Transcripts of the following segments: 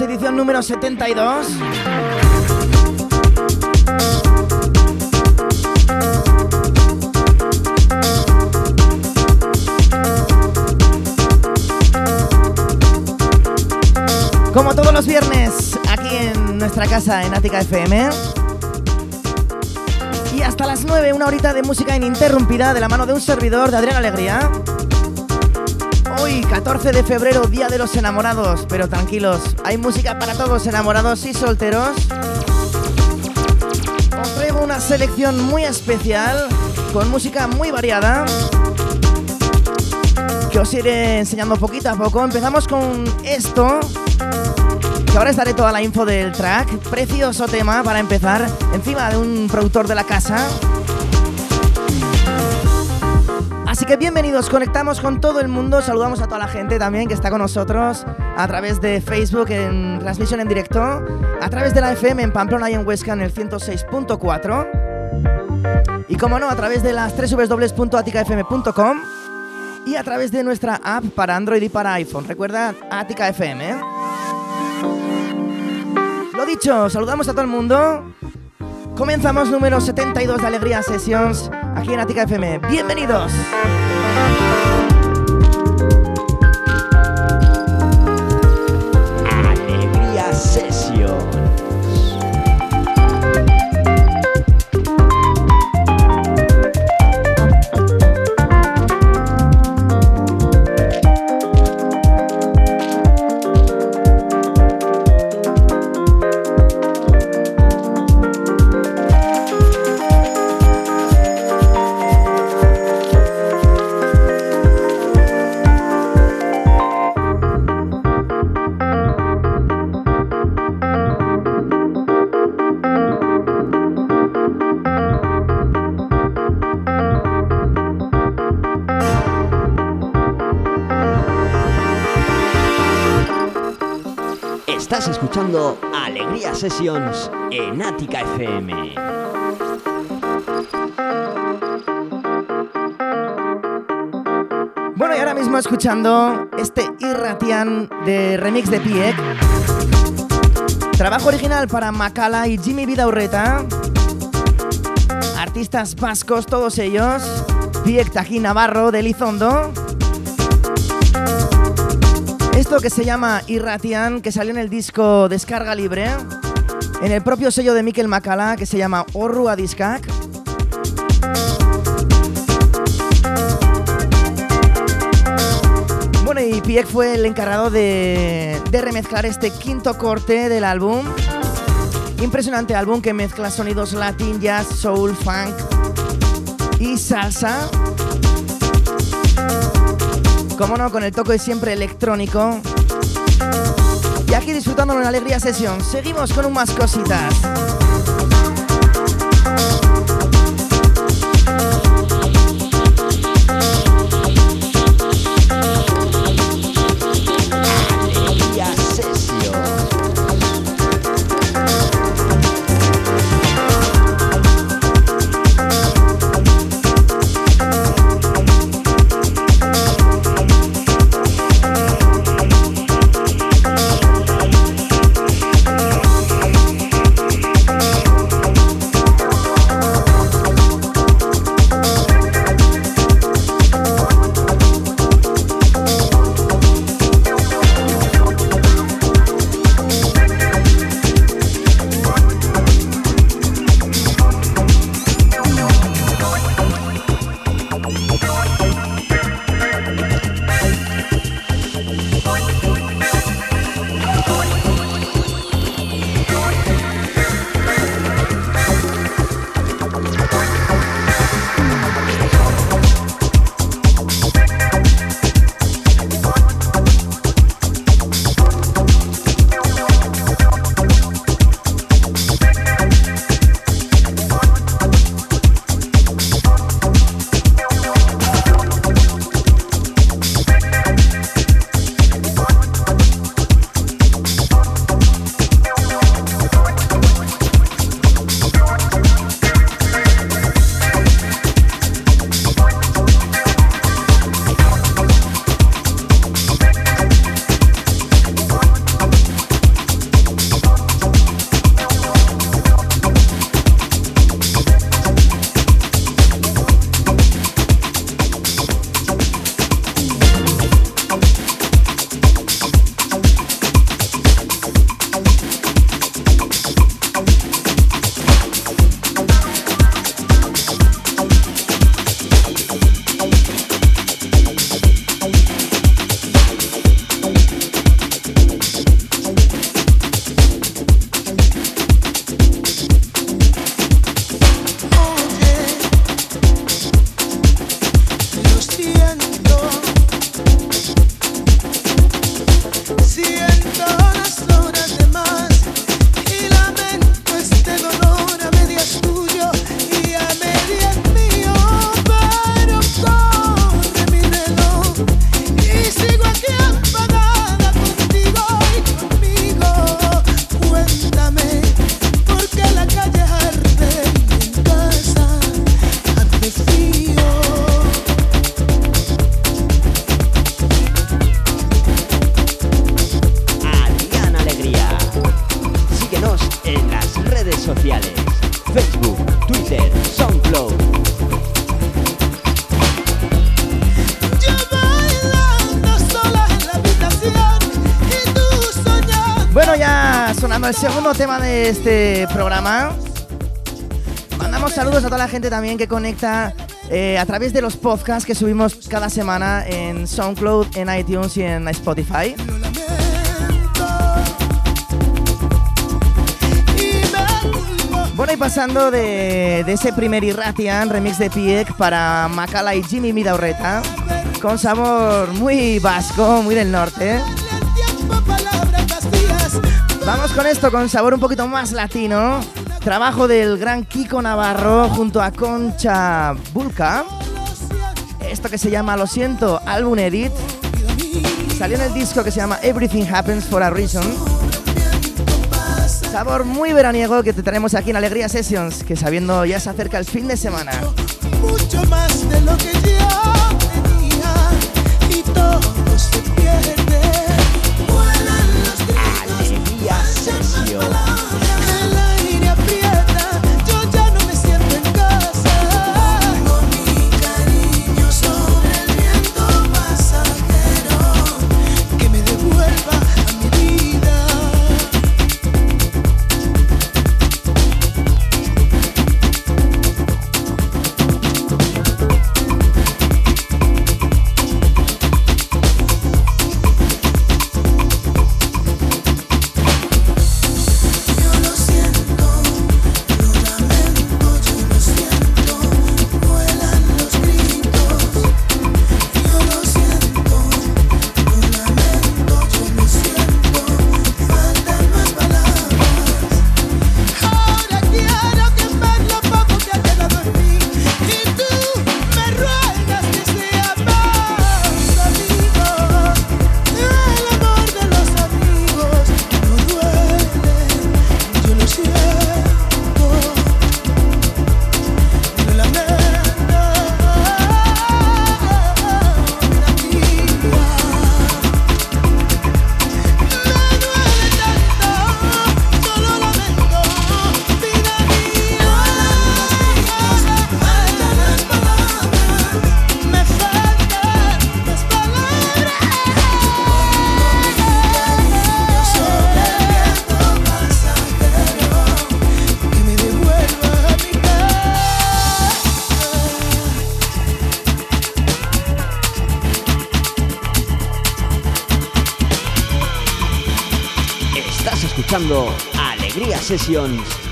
Edición número 72. Como todos los viernes, aquí en nuestra casa en Ática FM. Y hasta las 9, una horita de música ininterrumpida de la mano de un servidor de Adrián Alegría. Hoy, 14 de febrero, Día de los Enamorados, pero tranquilos, hay música para todos enamorados y solteros. Os traigo una selección muy especial, con música muy variada, que os iré enseñando poquito a poco. Empezamos con esto, que ahora os daré toda la info del track. Precioso tema para empezar, encima de un productor de la casa. Que bienvenidos, conectamos con todo el mundo, saludamos a toda la gente también que está con nosotros a través de Facebook en transmisión en directo, a través de la FM en Pamplona y en Huesca en el 106.4 y como no, a través de las www.aticafm.com y a través de nuestra app para Android y para iPhone. Recuerda Atica FM. ¿eh? Lo dicho, saludamos a todo el mundo. Comenzamos número 72 de Alegría Sessions aquí en Atica FM. Bienvenidos. Escuchando Alegría Sessions en Ática FM. Bueno, y ahora mismo escuchando este Irratian de remix de Piek. Trabajo original para Macala y Jimmy Vidaurreta. Artistas vascos, todos ellos. Piek Tají Navarro de Lizondo. Esto que se llama Irratian, que salió en el disco Descarga Libre, en el propio sello de Mikel Macala, que se llama Orru Adiskak. Bueno, y Piek fue el encargado de, de remezclar este quinto corte del álbum. Impresionante álbum que mezcla sonidos latin, jazz, soul, funk y salsa. Como no, con el toque siempre electrónico. Y aquí disfrutándolo en Alegría Sesión. Seguimos con un más cositas. Segundo tema de este programa. Mandamos saludos a toda la gente también que conecta eh, a través de los podcasts que subimos cada semana en SoundCloud, en iTunes y en Spotify. Bueno, y pasando de, ese primer Irratian remix de Piek para Macala y Jimmy Midaurreta, con sabor muy vasco, muy del norte. Vamos con esto, con sabor un poquito más latino. Trabajo del gran Kiko Navarro junto a Concha Bulca. Esto que se llama Lo siento, álbum edit. Salió en el disco que se llama Everything Happens for a Reason. Sabor muy veraniego que te traemos aquí en Alegría Sessions, que sabiendo ya se acerca el fin de semana. Mucho más de lo que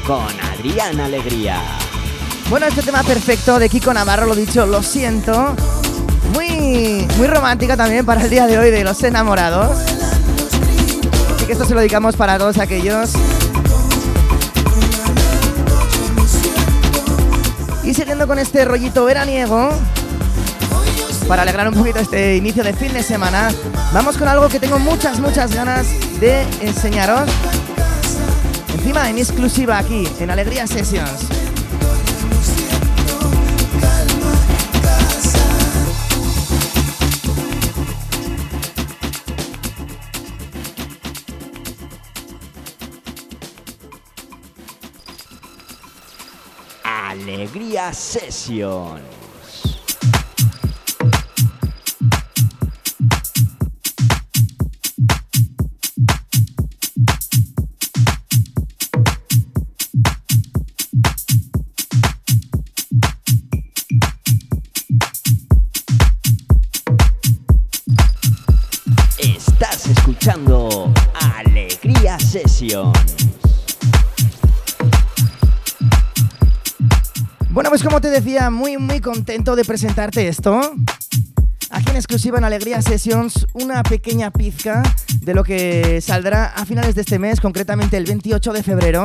Con Adrián Alegría. Bueno, este tema perfecto de Kiko Navarro, lo dicho, lo siento. Muy, muy romántica también para el día de hoy de los enamorados. Así que esto se lo dedicamos para todos aquellos. Y siguiendo con este rollito veraniego, para alegrar un poquito este inicio de fin de semana, vamos con algo que tengo muchas, muchas ganas de enseñaros encima en exclusiva aquí en Alegría Sessions. Alegría Sessions. Como te decía, muy muy contento de presentarte esto. Aquí en exclusiva en Alegría Sessions, una pequeña pizca de lo que saldrá a finales de este mes, concretamente el 28 de febrero,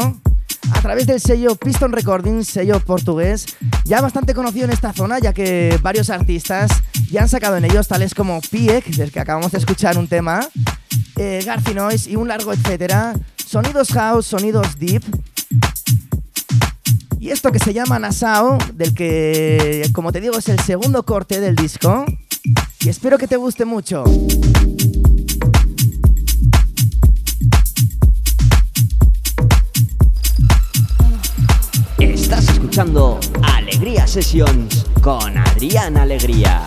a través del sello Piston Recordings, sello portugués, ya bastante conocido en esta zona, ya que varios artistas ya han sacado en ellos, tales como Piek, del que acabamos de escuchar un tema, eh, y un largo etcétera, sonidos house, sonidos deep. Y esto que se llama Nassau, del que, como te digo, es el segundo corte del disco. Y espero que te guste mucho. Estás escuchando Alegría Sessions con Adrián Alegría.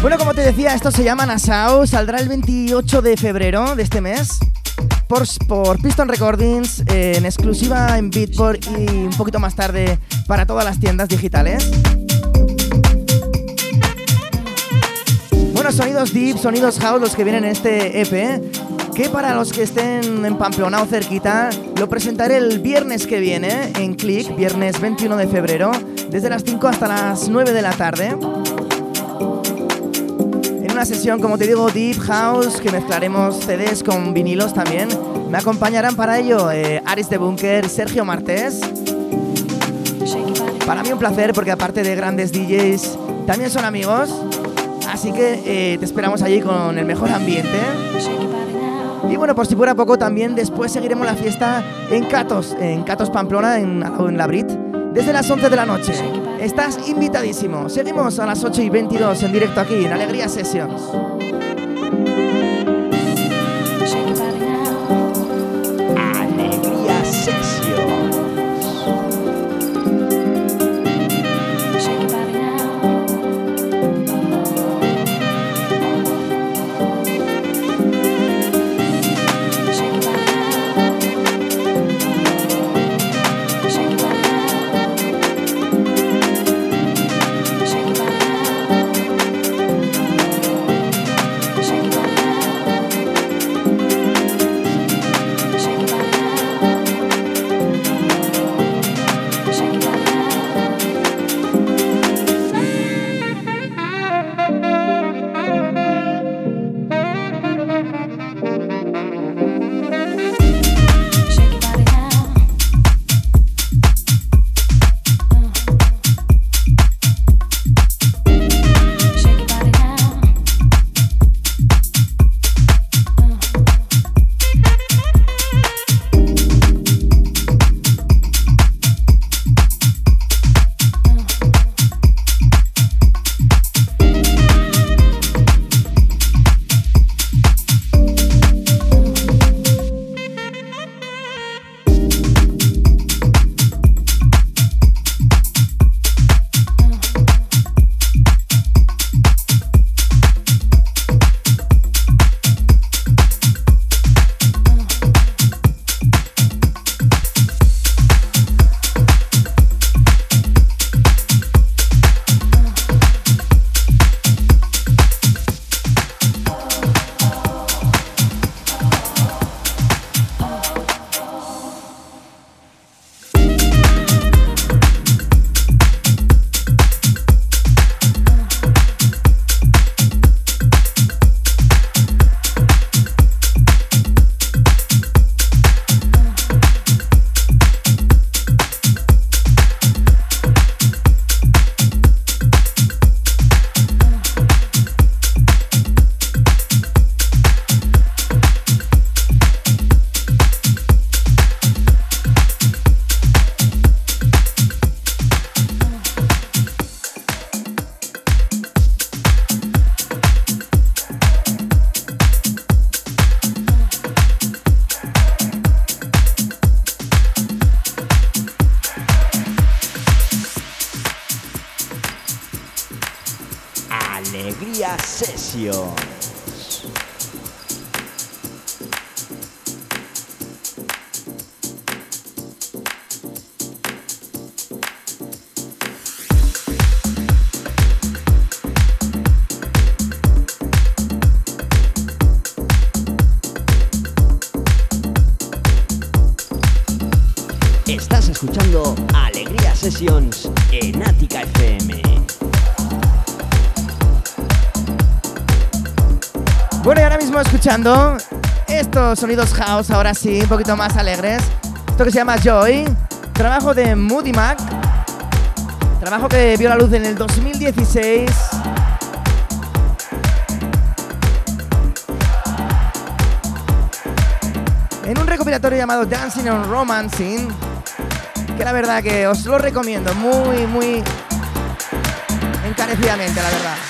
Bueno, como te decía, esto se llama Nassau. Saldrá el 28 de febrero de este mes por, por Piston Recordings, eh, en exclusiva en Beatport y un poquito más tarde para todas las tiendas digitales. Bueno, sonidos deep, sonidos house los que vienen en este EP. Que para los que estén en Pamplona o cerquita, lo presentaré el viernes que viene en Click, viernes 21 de febrero, desde las 5 hasta las 9 de la tarde una sesión, como te digo, Deep House, que mezclaremos CDs con vinilos también. Me acompañarán para ello eh, Aris de Bunker, Sergio Martés. Para mí un placer porque aparte de grandes DJs, también son amigos. Así que eh, te esperamos allí con el mejor ambiente. Y bueno, por si fuera poco, también después seguiremos la fiesta en Catos, en Catos Pamplona, en, en la Brit, desde las 11 de la noche. Estás invitadísimo. Seguimos a las 8 y 22 en directo aquí en Alegría Sessions. Estos sonidos house, ahora sí, un poquito más alegres. Esto que se llama Joy, trabajo de Moody Mac, trabajo que vio la luz en el 2016. En un recopilatorio llamado Dancing on Romancing, que la verdad que os lo recomiendo muy, muy encarecidamente, la verdad.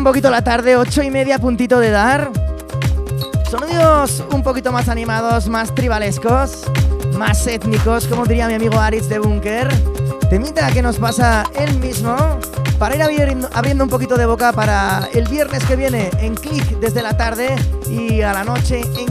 Un poquito la tarde, ocho y media, puntito de dar. Sonidos un poquito más animados, más tribalescos, más étnicos, como diría mi amigo Aritz de Bunker. Temita que nos pasa él mismo para ir abriendo, abriendo un poquito de boca para el viernes que viene en Click desde la tarde y a la noche en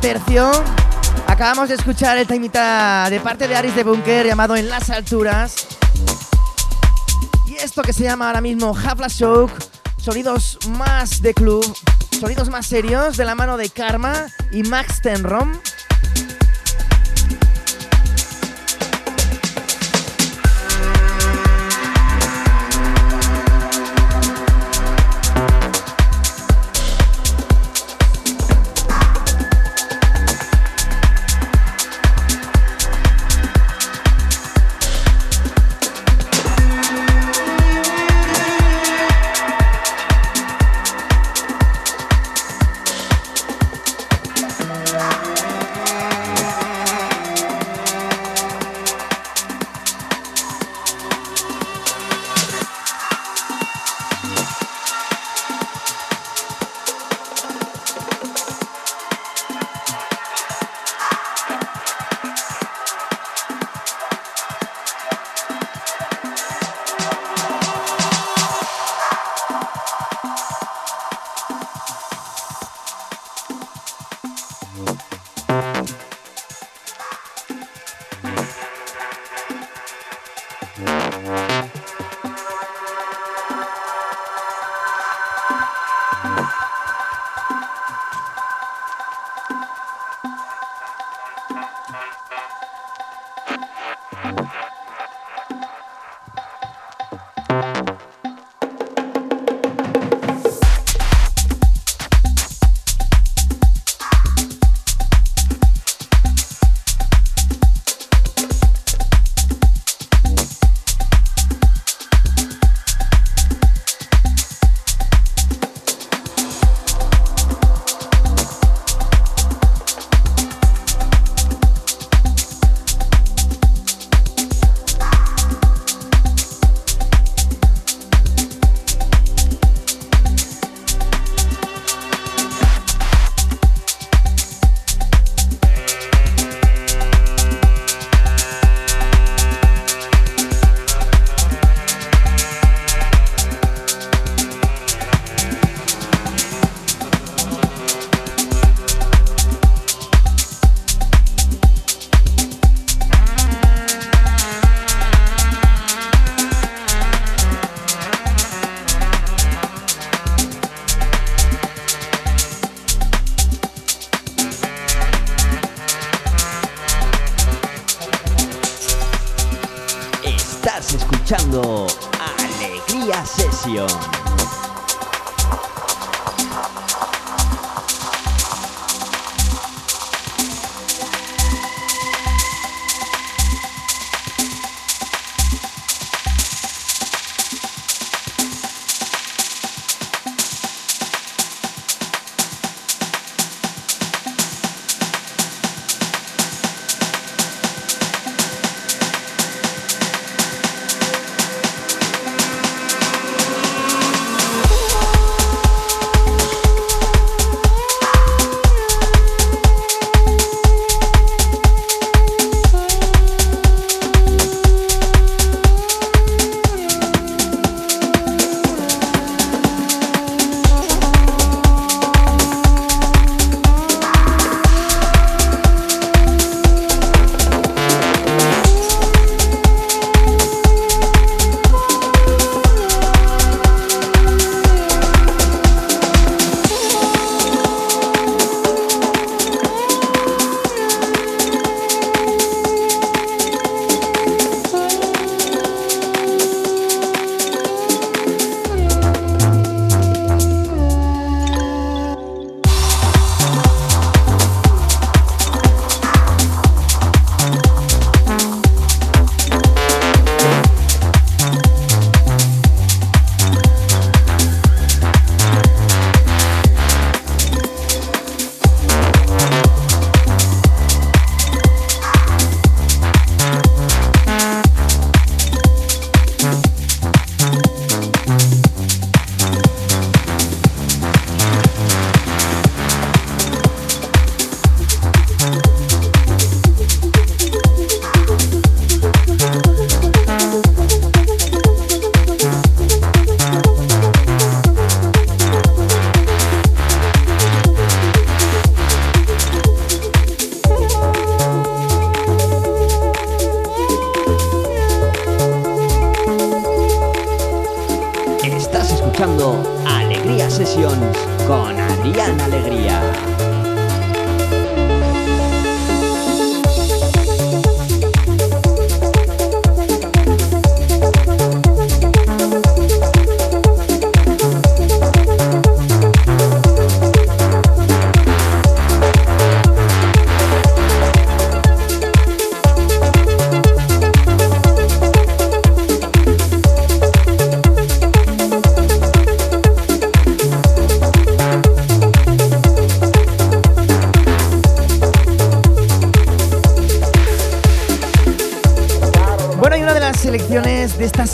tercio, acabamos de escuchar el timita de parte de Aris de Bunker llamado En las alturas. Y esto que se llama ahora mismo Havla Show, sonidos más de club, sonidos más serios de la mano de Karma y Max Tenrom.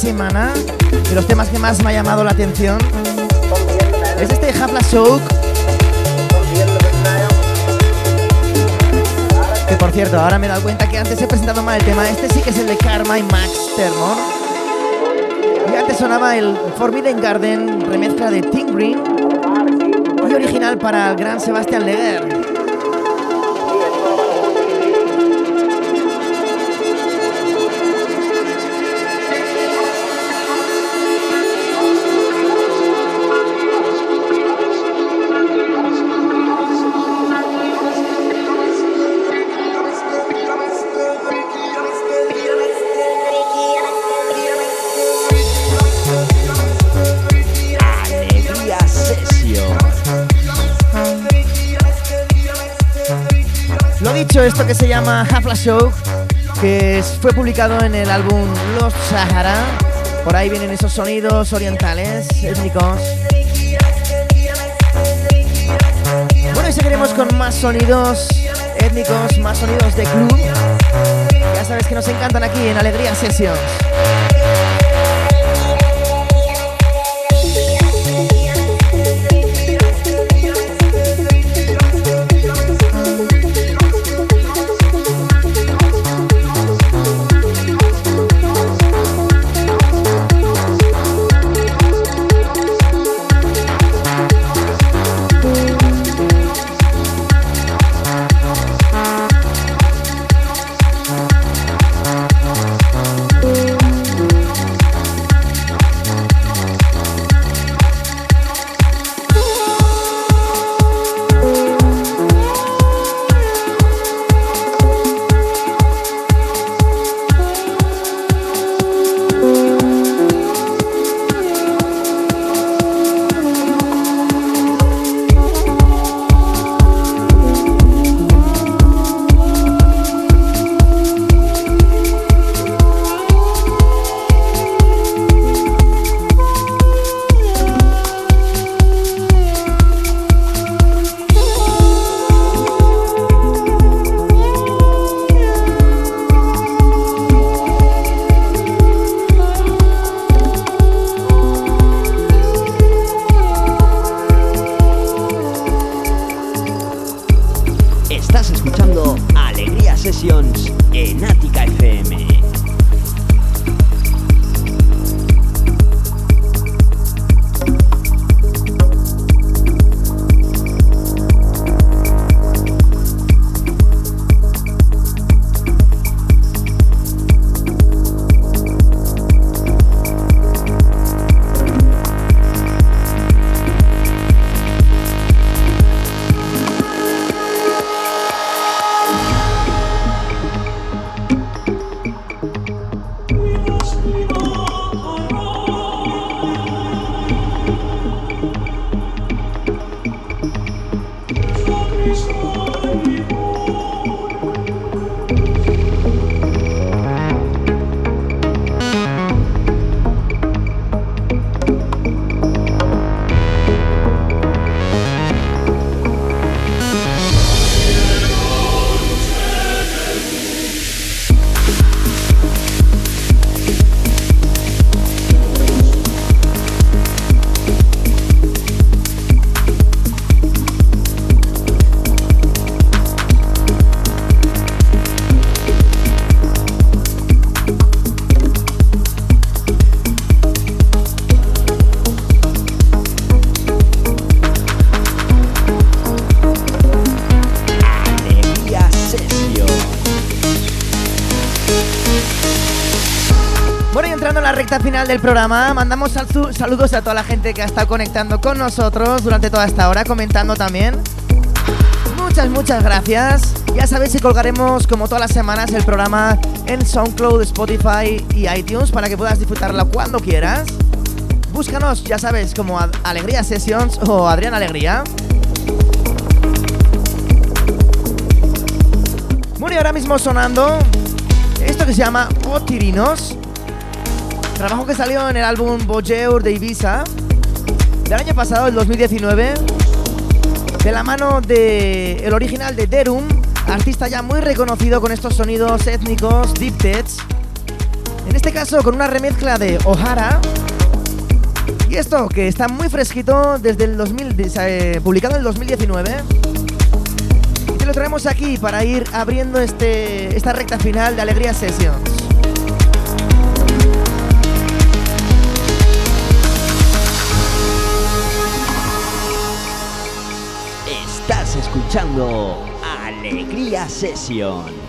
Semana, de los temas que más me ha llamado la atención, es este Hafla Soak. Que por cierto, ahora me he dado cuenta que antes he presentado mal el tema. Este sí que es el de Karma y Max Termor. Y antes sonaba el Forbidden Garden, remezcla de Tim Green y original para el gran Sebastián Leger. Llama Half Show, que fue publicado en el álbum Los Sahara. Por ahí vienen esos sonidos orientales, étnicos. Bueno, y seguiremos con más sonidos étnicos, más sonidos de club. Ya sabes que nos encantan aquí en Alegría Sessions. Final del programa. Mandamos saludos a toda la gente que ha estado conectando con nosotros durante toda esta hora, comentando también. Muchas, muchas gracias. Ya sabéis que colgaremos como todas las semanas el programa en SoundCloud, Spotify y iTunes para que puedas disfrutarlo cuando quieras. Búscanos, ya sabes, como Alegría Sessions o Adrián Alegría. Bueno, y ahora mismo sonando esto que se llama Otirinos Trabajo que salió en el álbum Bojeur de Ibiza del año pasado, el 2019, de la mano del el original de Derum, artista ya muy reconocido con estos sonidos étnicos, deep tech. En este caso con una remezcla de O'Hara. Y esto que está muy fresquito desde el 2000, eh, publicado en el 2019. Y lo traemos aquí para ir abriendo este, esta recta final de Alegría Sessions. Escuchando Alegría Session.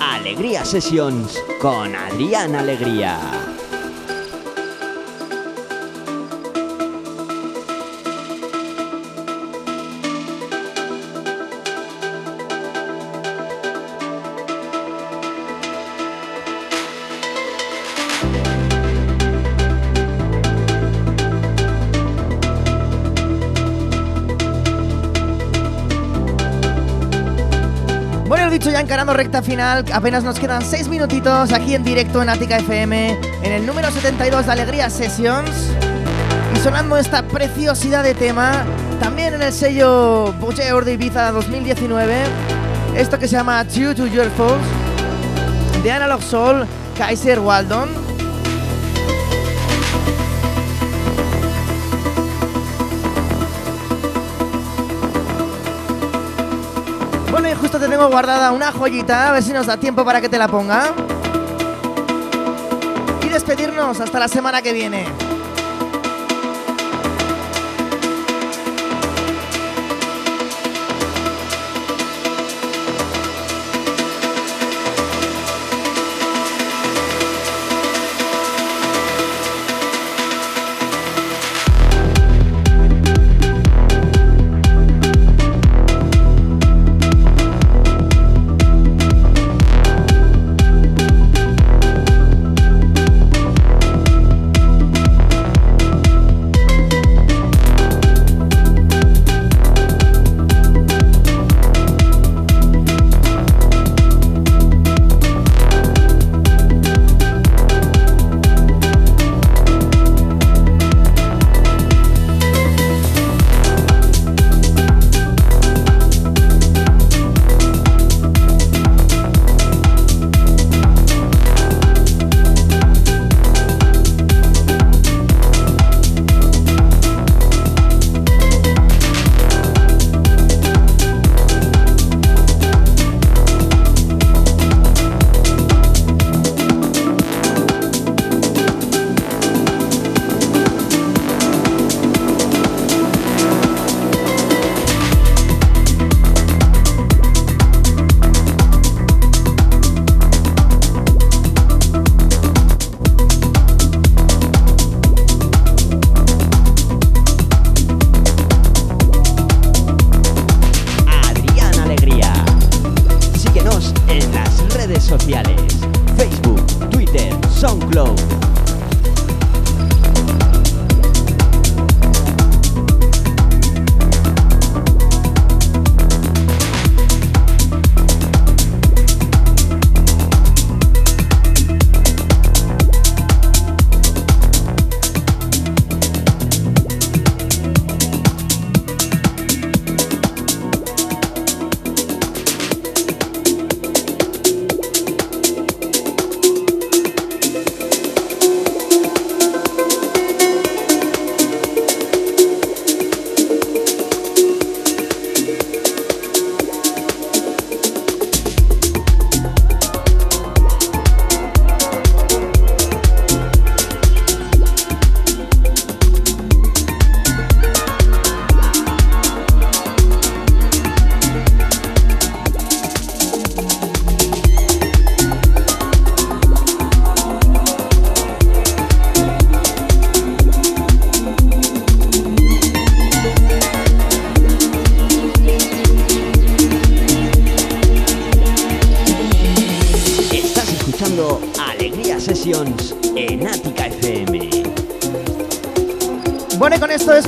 Alegría Sessions con Adrián Alegría. Ya encarando recta final, apenas nos quedan 6 minutitos aquí en directo en Ática FM, en el número 72 de Alegría Sessions. Y sonando esta preciosidad de tema, también en el sello Boucher de Ibiza 2019, esto que se llama Due to Your Falls, de Analog Soul, Kaiser Waldon. Justo te tengo guardada una joyita, a ver si nos da tiempo para que te la ponga. Y despedirnos hasta la semana que viene.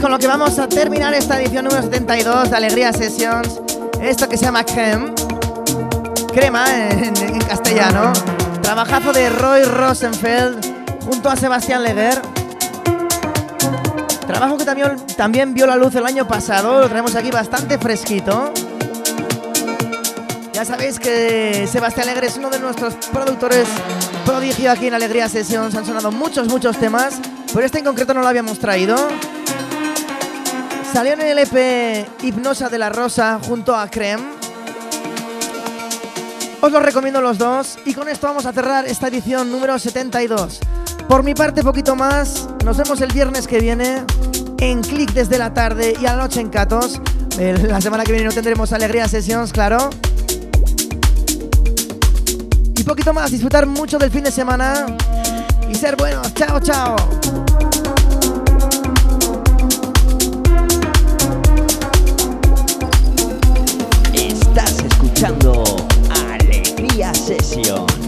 Vamos a terminar esta edición número 72 de Alegría Sessions. Esto que se llama Creme. Crema en, castellano. Trabajazo de Roy Rosenfeld junto a Sebastián Leguer. Trabajo que también, también vio la luz el año pasado. Lo tenemos aquí bastante fresquito. Ya sabéis que Sebastián Leguer es uno de nuestros productores prodigio aquí en Alegría Sessions. Han sonado muchos, muchos temas. Pero este en concreto no lo habíamos traído. Salió en el EP Hipnosa de la Rosa junto a Creme. Os los recomiendo los dos y con esto vamos a cerrar esta edición número 72. Por mi parte, poquito más. Nos vemos el viernes que viene en Click desde la tarde y a la noche en Catos. La semana que viene no tendremos Alegría Sessions, claro. y poquito más. Disfrutar mucho del fin de semana y ser buenos. Chao, chao. Alegría Sesión.